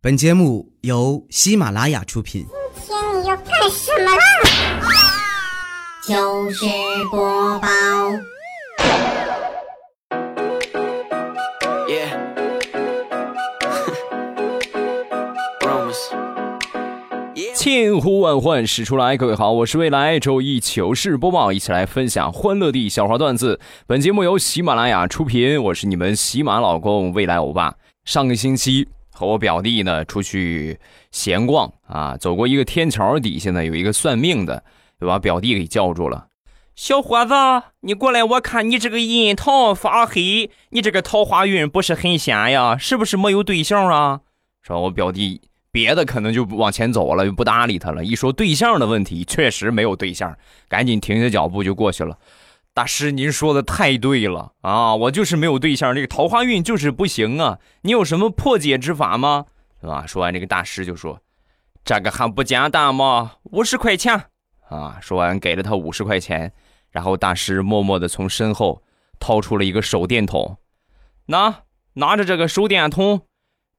本节目由喜马拉雅出品。今天你要干什么啦？就是播报，Yeah. Yeah. 千呼万唤始出来，各位好，我是未来周一糗事播报，一起来分享欢乐地笑话段子。本节目由喜马拉雅出品，我是你们喜马老公未来欧巴。上个星期和我表弟呢出去闲逛啊，走过一个天桥底下呢，有一个算命的，就把表弟给叫住了。小伙子，你过来，我看你这个印堂发黑，你这个桃花运不是很闲呀？是不是没有对象啊？说我表弟别的可能就往前走了，就不搭理他了。一说对象的问题，确实没有对象，赶紧停下脚步就过去了。大师，您说的太对了啊！我就是没有对象，这个桃花运就是不行啊！你有什么破解之法吗？是吧？说完，这个大师就说：“这个还不简单吗？五十块钱啊！”说完，给了他五十块钱，然后大师默默的从身后掏出了一个手电筒，拿拿着这个手电筒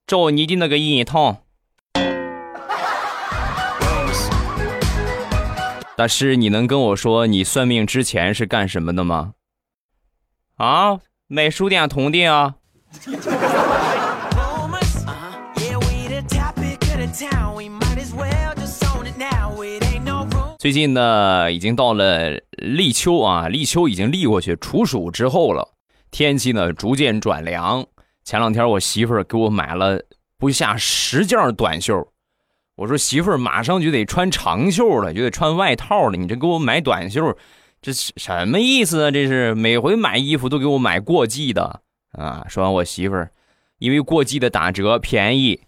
照你的那个印堂。大师，你能跟我说你算命之前是干什么的吗？啊，买书店童定啊。最近呢，已经到了立秋啊，立秋已经立过去，处暑之后了，天气呢逐渐转凉。前两天我媳妇儿给我买了不下十件短袖。我说媳妇儿马上就得穿长袖了，就得穿外套了，你这给我买短袖，这什么意思啊？这是每回买衣服都给我买过季的啊！说完我媳妇儿，因为过季的打折便宜。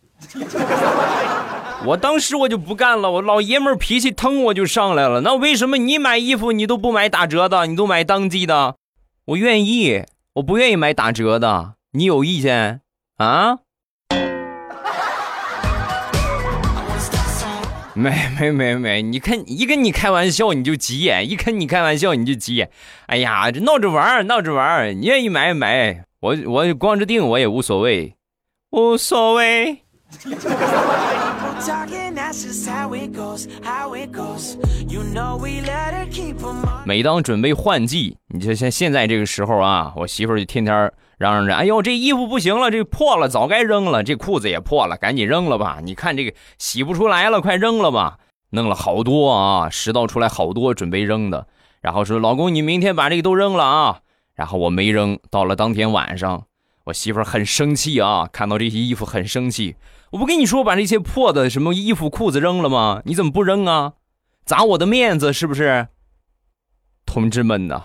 我当时我就不干了，我老爷们儿脾气腾我就上来了。那为什么你买衣服你都不买打折的，你都买当季的？我愿意，我不愿意买打折的。你有意见啊？没没没没，你看一跟你开玩笑你就急眼，一跟你开玩笑你就急眼。哎呀，这闹着玩儿闹着玩儿，你愿意买买，我我光着腚我也无所谓，无所谓。每当准备换季，你就像现在这个时候啊，我媳妇儿就天天嚷嚷着：“哎呦，这衣服不行了，这破了，早该扔了；这裤子也破了，赶紧扔了吧！你看这个洗不出来了，快扔了吧！”弄了好多啊，拾到出来好多准备扔的，然后说：“老公，你明天把这个都扔了啊。”然后我没扔，到了当天晚上，我媳妇很生气啊，看到这些衣服很生气。我不跟你说把这些破的什么衣服裤子扔了吗？你怎么不扔啊？砸我的面子是不是？同志们呐，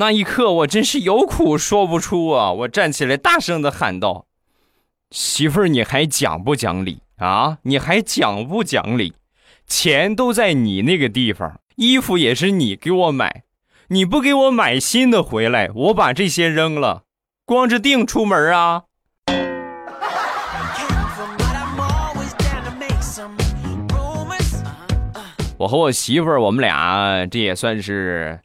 那一刻我真是有苦说不出啊！我站起来大声的喊道：“媳妇儿，你还讲不讲理啊？你还讲不讲理？钱都在你那个地方，衣服也是你给我买，你不给我买新的回来，我把这些扔了，光着腚出门啊！”我和我媳妇儿，我们俩这也算是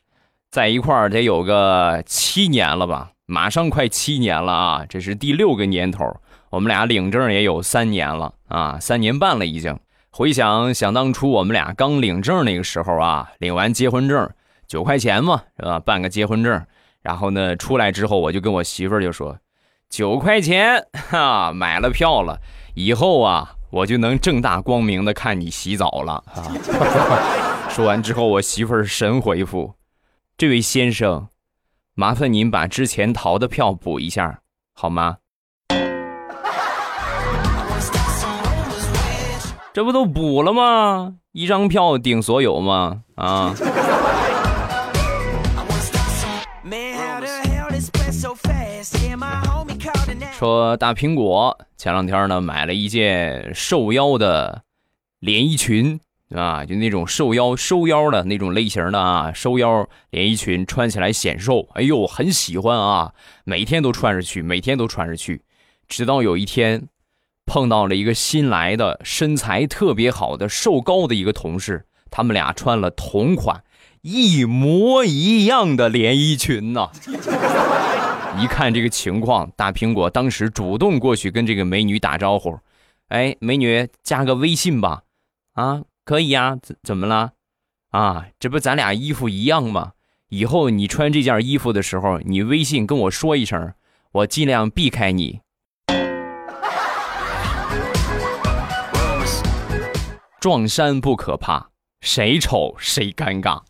在一块儿得有个七年了吧，马上快七年了啊！这是第六个年头，我们俩领证也有三年了啊，三年半了已经。回想想当初我们俩刚领证那个时候啊，领完结婚证九块钱嘛，是吧？办个结婚证，然后呢出来之后，我就跟我媳妇儿就说，九块钱哈，买了票了，以后啊我就能正大光明的看你洗澡了啊。说完之后，我媳妇儿神回复：“这位先生麻烦您把之前淘的票补一下好吗？这不都补了吗？一张票顶所有吗？啊。说大苹果前两天呢买了一件瘦腰的连衣裙。啊，就那种瘦腰收腰的那种类型的啊，收腰连衣裙穿起来显瘦，哎呦，很喜欢啊，每天都穿着去，每天都穿着去，直到有一天碰到了一个新来的身材特别好的瘦高的一个同事，他们俩穿了同款一模一样的连衣裙呐、一看这个情况，大苹果当时主动过去跟这个美女打招呼：“哎，美女，加个微信吧。”啊，可以呀，怎怎么了？啊，这不咱俩衣服一样吗？以后你穿这件衣服的时候，你微信跟我说一声，我尽量避开你。撞衫不可怕，谁丑谁尴尬。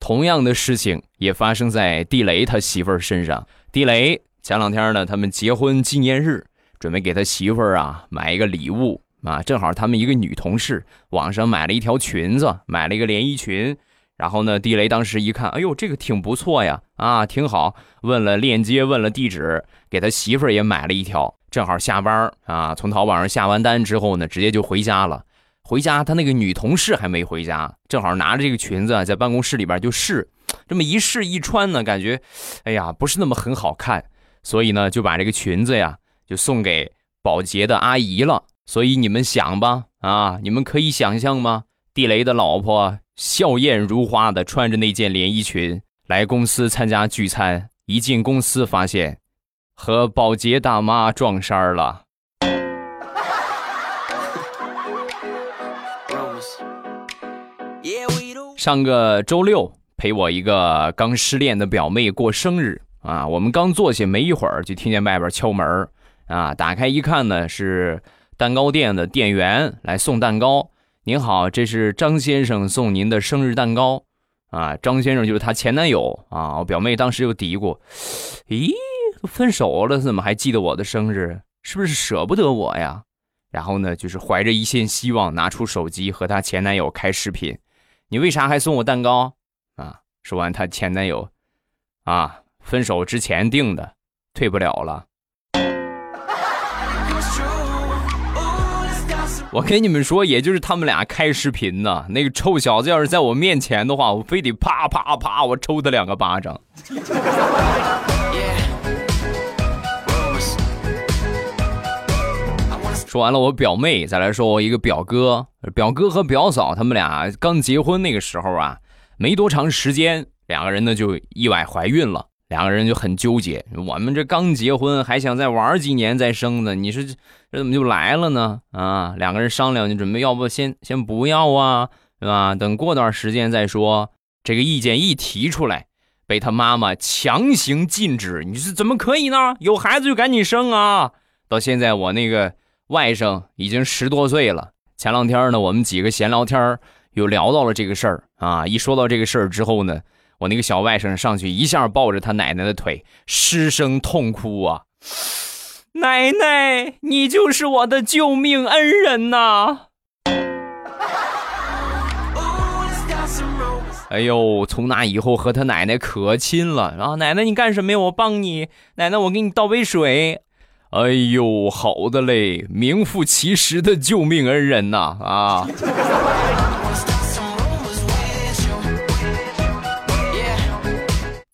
同样的事情也发生在地雷他媳妇儿身上。地雷前两天呢，他们结婚纪念日，准备给他媳妇儿啊买一个礼物啊。正好他们一个女同事网上买了一条裙子，买了一个连衣裙。然后呢，地雷当时一看，哎呦，这个挺不错呀，啊，挺好。问了链接，问了地址，给他媳妇儿也买了一条。正好下班啊，从淘宝上下完单之后呢，直接就回家了。回家，他那个女同事还没回家，正好拿着这个裙子在办公室里边就试，这么一试一穿呢，感觉，哎呀，不是那么很好看，所以呢就把这个裙子呀就送给保洁的阿姨了。所以你们想吧，啊，你们可以想象吗？地雷的老婆笑靥如花的穿着那件连衣裙来公司参加聚餐，一进公司发现和保洁大妈撞衫了。上个周六陪我一个刚失恋的表妹过生日啊，我们刚坐下没一会儿，就听见外边敲门啊，打开一看呢，是蛋糕店的店员来送蛋糕。您好，这是张先生送您的生日蛋糕啊。张先生就是她前男友啊。我表妹当时就嘀咕：“咦，分手了，怎么还记得我的生日？是不是舍不得我呀？”然后呢，就是怀着一线希望，拿出手机和她前男友开视频。你为啥还送我蛋糕啊？说完，她前男友，啊，分手之前定的，退不了了。我跟你们说，也就是他们俩开视频呢。那个臭小子要是在我面前的话，我非得啪啪啪，我抽他两个巴掌。说完了我表妹，再来说我一个表哥。表哥和表嫂他们俩刚结婚那个时候啊，没多长时间，两个人呢就意外怀孕了。两个人就很纠结，我们这刚结婚，还想再玩几年再生呢。你说这怎么就来了呢？啊，两个人商量，就准备要不先先不要啊，对吧？等过段时间再说。这个意见一提出来，被他妈妈强行禁止。你说怎么可以呢？有孩子就赶紧生啊！到现在我那个。外甥已经十多岁了。前两天呢，我们几个闲聊天又聊到了这个事儿啊。一说到这个事儿之后呢，我那个小外甥上去一下抱着他奶奶的腿，失声痛哭啊！奶奶，你就是我的救命恩人呐！哎呦，从那以后和他奶奶可亲了啊！奶奶，你干什么呀？我帮你。奶奶，我给你倒杯水。哎呦，好的嘞，名副其实的救命恩人呐！啊，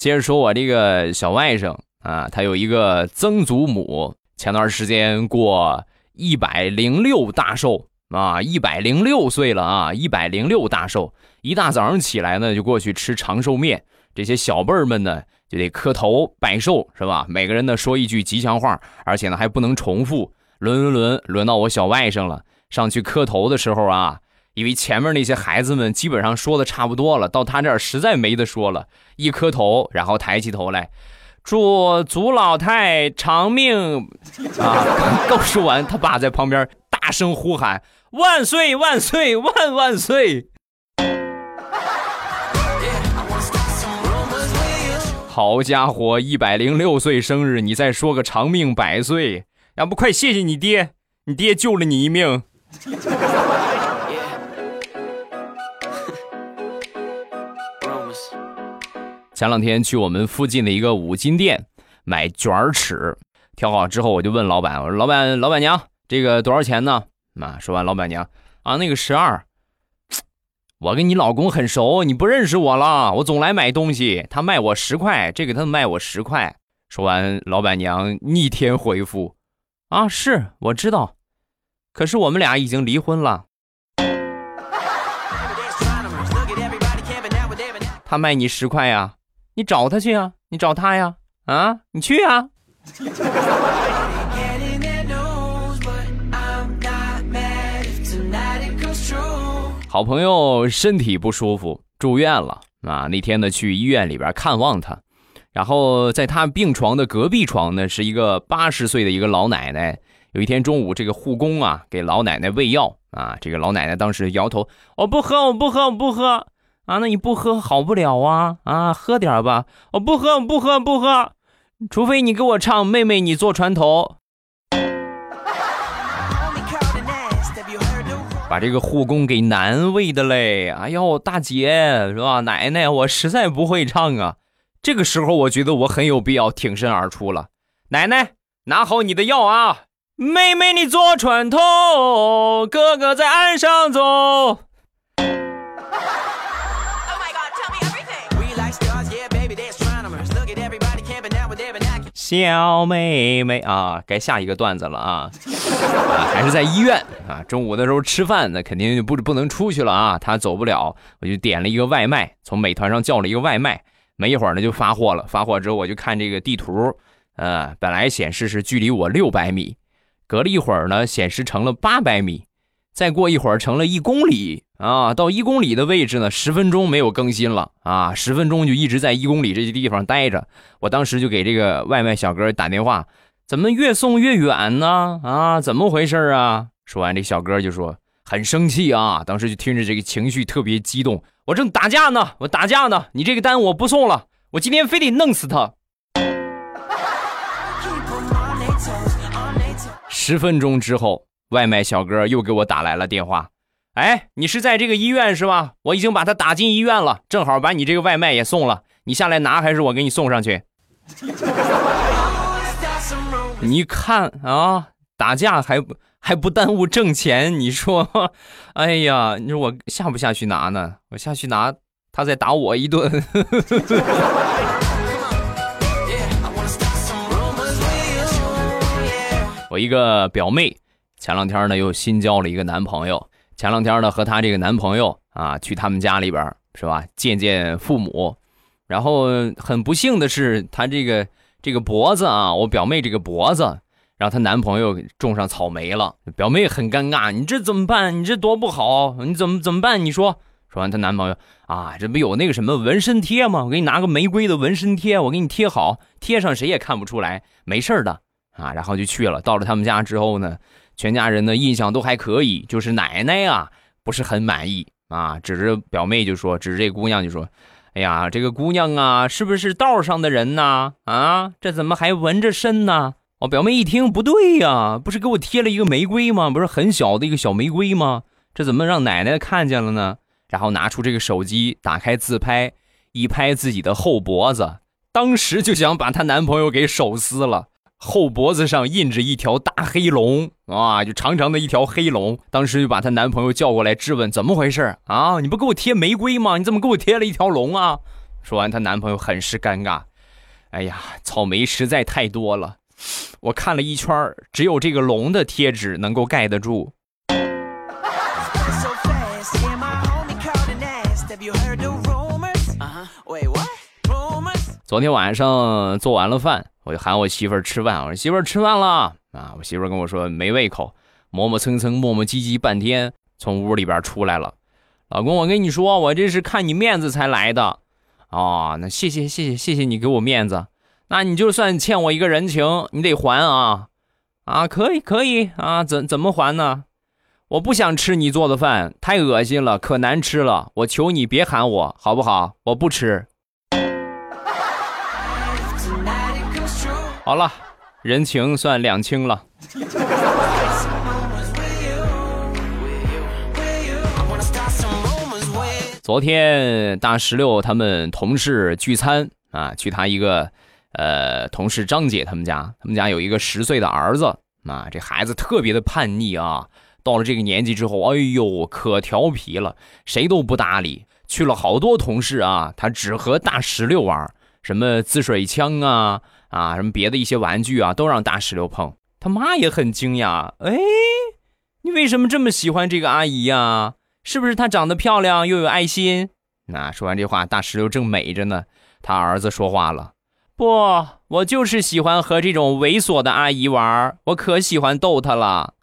接着说，我这个小外甥啊，他有一个曾祖母，前段时间过一百零六大寿啊，一百零六岁了啊，一百零六大寿，一大早上起来呢，就过去吃长寿面，这些小辈儿们呢。就得磕头拜寿是吧？每个人呢说一句吉祥话，而且呢还不能重复。轮轮轮，轮到我小外甥了，上去磕头的时候啊，因为前面那些孩子们基本上说的差不多了，到他这儿实在没得说了。一磕头，然后抬起头来，祝祖老太长命啊！刚说完，他爸在旁边大声呼喊：“万岁万岁万万岁！”好家伙，一百零六岁生日，你再说个长命百岁，要不快谢谢你爹，你爹救了你一命。前两天去我们附近的一个五金店买卷尺，挑好之后我就问老板，我说老板老板娘，这个多少钱呢？啊，说完老板娘啊，那个十二。我跟你老公很熟，你不认识我了。我总来买东西，他卖我十块，这个他卖我十块。说完，老板娘逆天回复：“啊，是我知道，可是我们俩已经离婚了。”他卖你十块呀，你找他去啊，你找他呀，啊，你去啊。好朋友身体不舒服，住院了啊。那天呢，去医院里边看望他，然后在他病床的隔壁床呢，是一个八十岁的一个老奶奶。有一天中午，这个护工啊给老奶奶喂药啊，这个老奶奶当时摇头，我不喝，我不喝，我不喝啊。那你不喝好不了啊啊，喝点吧。我不喝，我不喝，不喝，除非你给我唱《妹妹你坐船头》。把这个护工给难为的嘞！哎呦，大姐是吧？奶奶，我实在不会唱啊。这个时候，我觉得我很有必要挺身而出了。奶奶，拿好你的药啊！妹妹你坐船头，哥哥在岸上走。小妹妹啊，该下一个段子了啊！啊，还是在医院啊。中午的时候吃饭，那肯定就不不能出去了啊。他走不了，我就点了一个外卖，从美团上叫了一个外卖。没一会儿呢，就发货了。发货之后，我就看这个地图，呃，本来显示是距离我六百米，隔了一会儿呢，显示成了八百米，再过一会儿成了一公里啊。到一公里的位置呢，十分钟没有更新了啊，十分钟就一直在一公里这些地方待着。我当时就给这个外卖小哥打电话，怎么越送越远呢？啊，怎么回事啊？说完，这小哥就说很生气啊，当时就听着这个情绪特别激动，我正打架呢，我打架呢，你这个单我不送了，我今天非得弄死他。十分钟之后，外卖小哥又给我打来了电话，哎，你是在这个医院是吧？我已经把他打进医院了，正好把你这个外卖也送了，你下来拿还是我给你送上去？你看啊，打架还不还不耽误挣钱，你说，哎呀，你说我下不下去拿呢？我下去拿，他再打我一顿。我一个表妹，前两天呢又新交了一个男朋友。前两天呢和她这个男朋友啊去他们家里边是吧见见父母，然后很不幸的是她这个这个脖子啊，我表妹这个脖子让她男朋友种上草莓了，表妹很尴尬，你这怎么办？你这多不好，你怎么怎么办？你说。说完，她男朋友啊，这不有那个什么纹身贴吗？我给你拿个玫瑰的纹身贴，我给你贴好，贴上谁也看不出来，没事的。啊，然后就去了。到了他们家之后呢，全家人的印象都还可以，就是奶奶啊不是很满意啊，指着表妹就说，指着这姑娘就说：“哎呀，这个姑娘啊，是不是道上的人呐？啊，这怎么还纹着身呢？”我表妹一听不对呀，不是给我贴了一个玫瑰吗？不是很小的一个小玫瑰吗？这怎么让奶奶看见了呢？然后拿出这个手机，打开自拍，一拍自己的后脖子，当时就想把她男朋友给手撕了。后脖子上印着一条大黑龙啊，就长长的一条黑龙。当时就把她男朋友叫过来质问怎么回事啊？你不给我贴玫瑰吗？你怎么给我贴了一条龙啊？说完，她男朋友很是尴尬。哎呀，草莓实在太多了，我看了一圈，只有这个龙的贴纸能够盖得住。昨天晚上做完了饭，我就喊我媳妇儿吃饭。我说媳妇儿吃饭了啊！我媳妇儿跟我说没胃口，磨磨蹭蹭、磨磨唧唧半天，从屋里边出来了。老公，我跟你说，我这是看你面子才来的。哦，那谢谢谢谢谢谢你给我面子，那你就算欠我一个人情，你得还啊！啊，可以可以啊，怎怎么还呢？我不想吃你做的饭，太恶心了，可难吃了。我求你别喊我，好不好？我不吃。好了，人情算两清了。昨天大石榴他们同事聚餐啊，去他一个呃同事张姐他们家，他们家有一个十岁的儿子啊，这孩子特别的叛逆啊，到了这个年纪之后，哎呦可调皮了，谁都不搭理。去了好多同事啊，他只和大石榴玩，什么滋水枪啊啊，什么别的一些玩具啊，都让大石榴碰。他妈也很惊讶，哎，你为什么这么喜欢这个阿姨呀、是不是她长得漂亮又有爱心那说完这话，大石榴正美着呢，他儿子说话了：“不，我就是喜欢和这种猥琐的阿姨玩，我可喜欢逗她了。”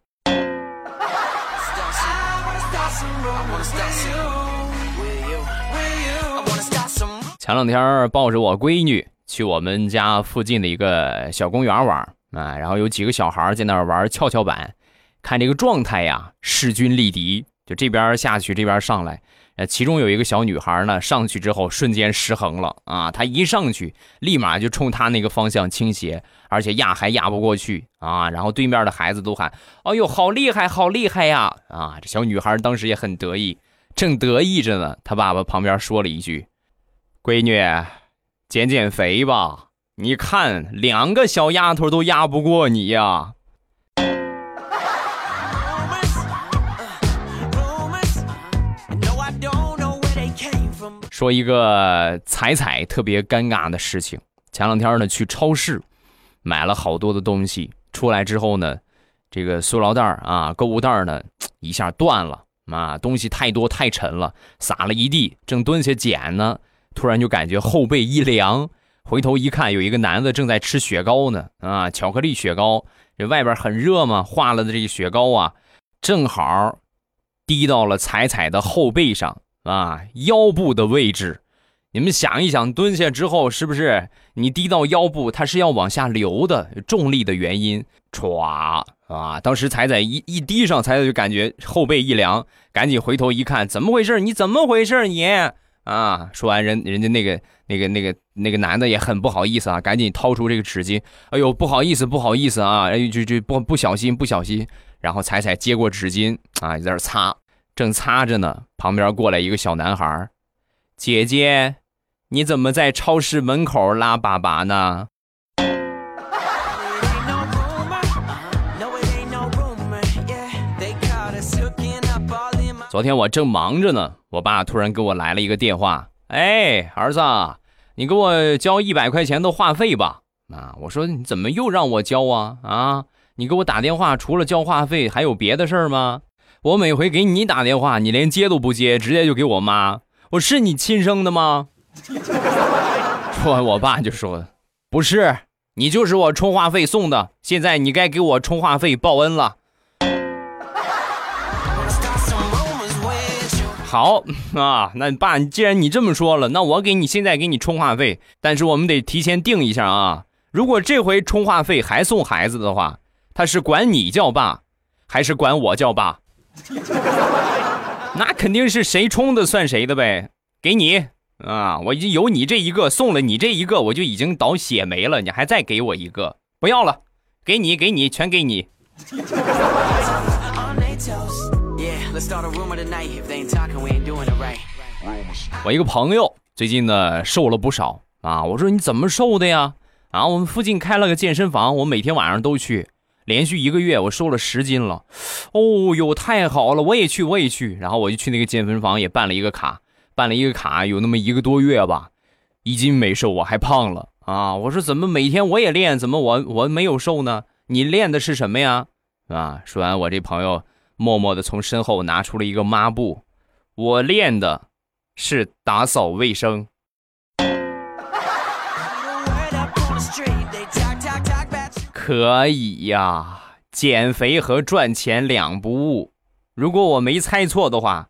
前两天抱着我闺女去我们家附近的一个小公园玩啊，然后有几个小孩在那玩跷跷板，看这个状态呀，势均力敌，就这边下去，这边上来。呃，其中有一个小女孩呢，上去之后瞬间失衡了啊，她一上去立马就冲她那个方向倾斜，而且压还压不过去啊。然后对面的孩子都喊：“哎呦，好厉害，好厉害呀！”啊，这小女孩当时也很得意，正得意着呢，她爸爸旁边说了一句。闺女，减减肥吧！你看，两个小丫头都压不过你呀。说一个彩彩特别尴尬的事情。前两天呢，去超市买了好多的东西，出来之后呢，这个塑料袋啊，购物袋呢，一下断了啊，东西太多太沉了，撒了一地，正蹲下捡呢。突然就感觉后背一凉，回头一看，有一个男的正在吃雪糕呢。啊，巧克力雪糕，这外边很热嘛，化了的这个雪糕啊，正好滴到了彩彩的后背上啊，腰部的位置。你们想一想，蹲下之后是不是你滴到腰部，它是要往下流的，重力的原因。歘啊！当时彩彩一一滴上，彩彩就感觉后背一凉，赶紧回头一看，怎么回事？你怎么回事？你？啊！说完，人人家那个那个那个那个男的也很不好意思啊，赶紧掏出这个纸巾。哎呦，不好意思，不好意思啊！哎，就就不不小心，不小心。然后彩彩接过纸巾啊，在那擦，正擦着呢。旁边过来一个小男孩，姐姐，你怎么在超市门口拉粑粑呢？昨天我正忙着呢，我爸突然给我来了一个电话。哎，儿子，你给我交一百块钱的话费吧。啊，我说你怎么又让我交啊？啊，你给我打电话除了交话费还有别的事儿吗？我每回给你打电话，你连接都不接，直接就给我妈。我是你亲生的吗？说，我爸就说：“不是，你就是我充话费送的。现在你该给我充话费报恩了。”好啊，那爸，既然你这么说了，那我给你现在给你充话费，但是我们得提前定一下啊。如果这回充话费还送孩子的话，他是管你叫爸，还是管我叫爸？那肯定是谁充的算谁的呗。给你啊，我已经有你这一个，送了你这一个，我就已经倒血霉了，你还再给我一个，不要了，给你，给你，全给你。我一个朋友最近呢瘦了不少啊，我说你怎么瘦的呀？啊，我们附近开了个健身房，我每天晚上都去，连续一个月我瘦了十斤了。哦哟，太好了，我也去，我也去。然后我就去那个健身房也办了一个卡，办了一个卡有那么一个多月吧，一斤没瘦，我还胖了啊！我说怎么每天我也练，怎么我我没有瘦呢？你练的是什么呀？啊，说完我这朋友。默默地从身后拿出了一个抹布，我练的是打扫卫生。可以呀，减肥和赚钱两不误。如果我没猜错的话，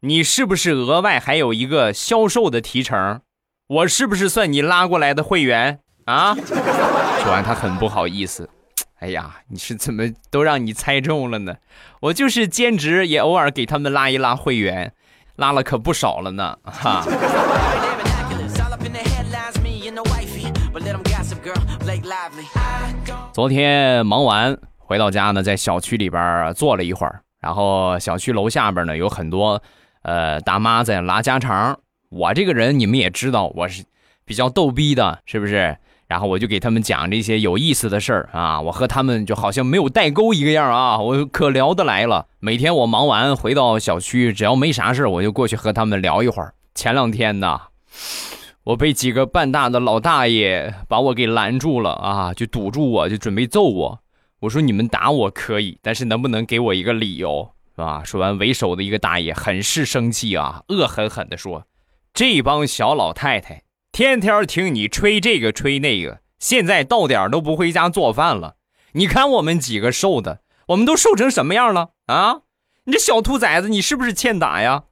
你是不是额外还有一个销售的提成？我是不是算你拉过来的会员啊？说完，他很不好意思。哎呀，你是怎么都让你猜中了呢？我就是兼职，也偶尔给他们拉一拉会员，拉了可不少了呢。哈。昨天忙完回到家呢，在小区里边坐了一会儿，然后小区楼下边呢有很多呃大妈在拉家常。我这个人你们也知道，我是比较逗逼的，是不是？然后我就给他们讲这些有意思的事儿啊，我和他们就好像没有代沟一个样啊，我可聊得来了。每天我忙完回到小区，只要没啥事我就过去和他们聊一会儿。前两天呢，我被几个半大的老大爷把我给拦住了啊，就堵住我，就准备揍我。我说你们打我可以，但是能不能给我一个理由，是吧？说完，为首的一个大爷很是生气啊，恶狠狠地说：“这帮小老太太天天听你吹这个吹那个，现在到点都不回家做饭了。你看我们几个瘦的，我们都瘦成什么样了啊？你这小兔崽子，你是不是欠打呀？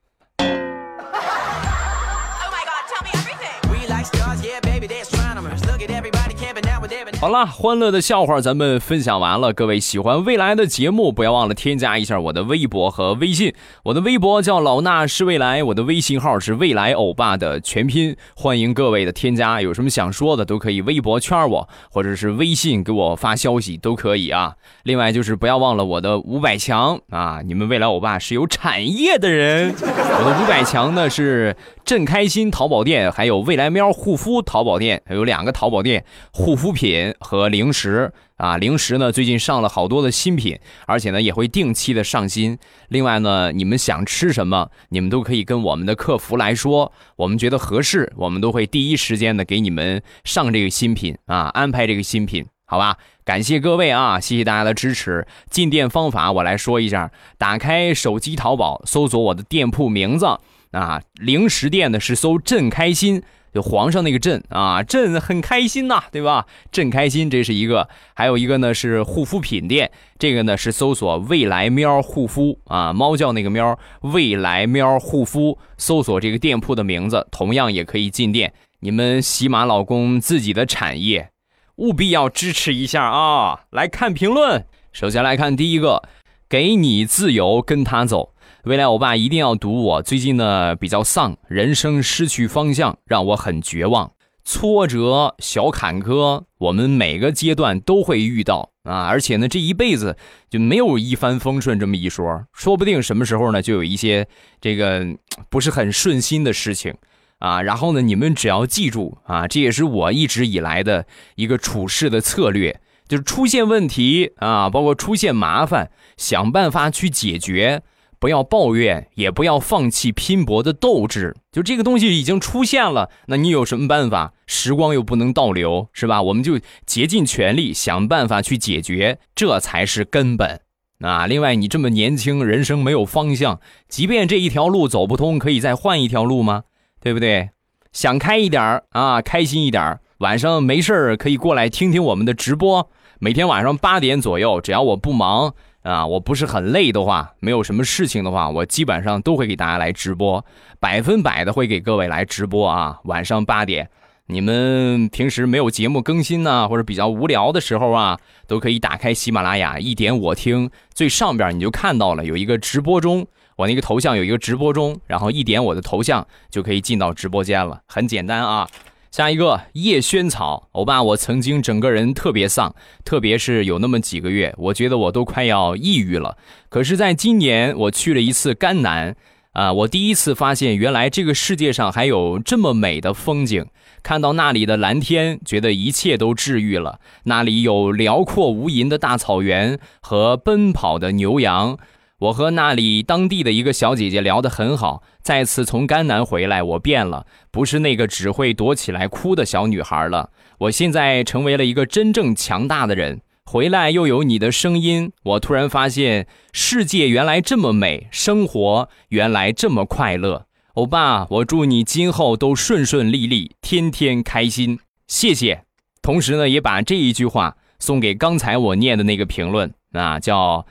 好了，欢乐的笑话咱们分享完了。各位喜欢未来的节目，不要忘了添加一下我的微博和微信。我的微博叫老衲是未来，我的微信号是未来欧巴的全拼。欢迎各位的添加，有什么想说的都可以微博圈我，或者是微信给我发消息都可以啊。另外就是不要忘了我的五百强啊，你们未来欧巴是有产业的人。我的五百强呢是朕开心淘宝店，还有未来喵护肤淘宝店，还有两个淘宝店，护肤品。和零食啊，零食呢最近上了好多的新品，而且呢也会定期的上新。另外呢，你们想吃什么，你们都可以跟我们的客服来说，我们觉得合适，我们都会第一时间的给你们上这个新品啊，安排这个新品，好吧？感谢各位啊，谢谢大家的支持。进店方法我来说一下，打开手机淘宝，搜索我的店铺名字啊，零食店呢是搜“朕开心”。就皇上那个朕啊，朕很开心呐，对吧？朕开心，这是一个；还有一个呢是护肤品店，这个呢是搜索“未来喵护肤”啊，猫叫那个喵，未来喵护肤，搜索这个店铺的名字，同样也可以进店。你们喜马老公自己的产业，务必要支持一下啊！来看评论，首先来看第一个，给你自由，跟他走。未来我爸一定要读我。最近呢比较丧，人生失去方向，让我很绝望。挫折、小坎坷，我们每个阶段都会遇到啊。而且呢，这一辈子就没有一帆风顺这么一说，说不定什么时候呢就有一些这个不是很顺心的事情啊。然后呢，你们只要记住啊，这也是我一直以来的一个处事的策略，就是出现问题啊，包括出现麻烦，想办法去解决。不要抱怨，也不要放弃拼搏的斗志。就这个东西已经出现了，那你有什么办法？时光又不能倒流，是吧？我们就竭尽全力想办法去解决，这才是根本。啊，另外，你这么年轻，人生没有方向，即便这一条路走不通，可以再换一条路吗？对不对？想开一点啊，开心一点晚上没事可以过来听听我们的直播。每天晚上八点左右，只要我不忙。啊，我不是很累的话，没有什么事情的话，我基本上都会给大家来直播，百分百的会给各位来直播啊。晚上八点，你们平时没有节目更新呢，或者比较无聊的时候啊，都可以打开喜马拉雅，一点我听，最上边你就看到了有一个直播中，我那个头像有一个直播中，然后一点我的头像就可以进到直播间了，很简单啊。下一个叶萱草，欧巴，我曾经整个人特别丧，特别是有那么几个月，我觉得我都快要抑郁了。可是，在今年我去了一次甘南，啊，我第一次发现原来这个世界上还有这么美的风景。看到那里的蓝天，觉得一切都治愈了。那里有辽阔无垠的大草原和奔跑的牛羊。我和那里当地的一个小姐姐聊得很好。再次从甘南回来，我变了，不是那个只会躲起来哭的小女孩了。我现在成为了一个真正强大的人。回来又有你的声音，我突然发现世界原来这么美，生活原来这么快乐。欧巴，我祝你今后都顺顺利利，天天开心。谢谢。同时呢，也把这一句话送给刚才我念的那个评论啊，叫。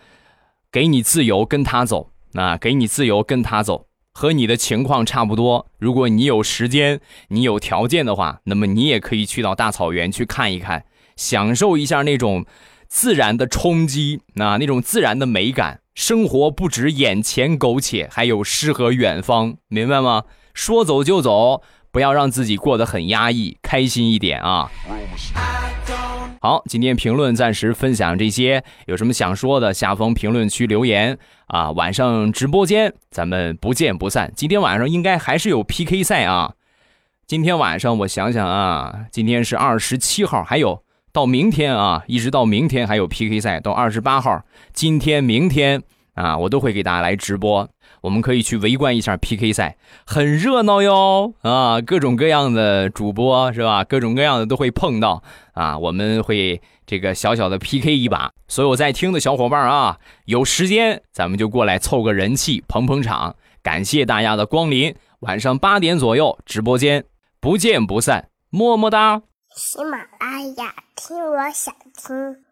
给你自由，跟他走。啊，给你自由，跟他走，和你的情况差不多。如果你有时间，你有条件的话，那么你也可以去到大草原去看一看，享受一下那种自然的冲击，啊，那种自然的美感。生活不止眼前苟且，还有诗和远方，明白吗？说走就走，不要让自己过得很压抑，开心一点啊。好，今天评论暂时分享这些，有什么想说的，下方评论区留言啊。晚上直播间咱们不见不散。今天晚上应该还是有 PK 赛啊。今天晚上我想想啊，今天是二十七号，还有到明天啊，一直到明天还有 PK 赛，到二十八号，今天、明天啊，我都会给大家来直播。我们可以去围观一下 PK 赛，很热闹哟啊！各种各样的主播是吧？各种各样的都会碰到啊！我们会这个小小的 PK 一把。所有在听的小伙伴啊，有时间咱们就过来凑个人气，捧捧场。感谢大家的光临。晚上八点左右直播间，不见不散，么么哒。喜马拉雅，听我想听。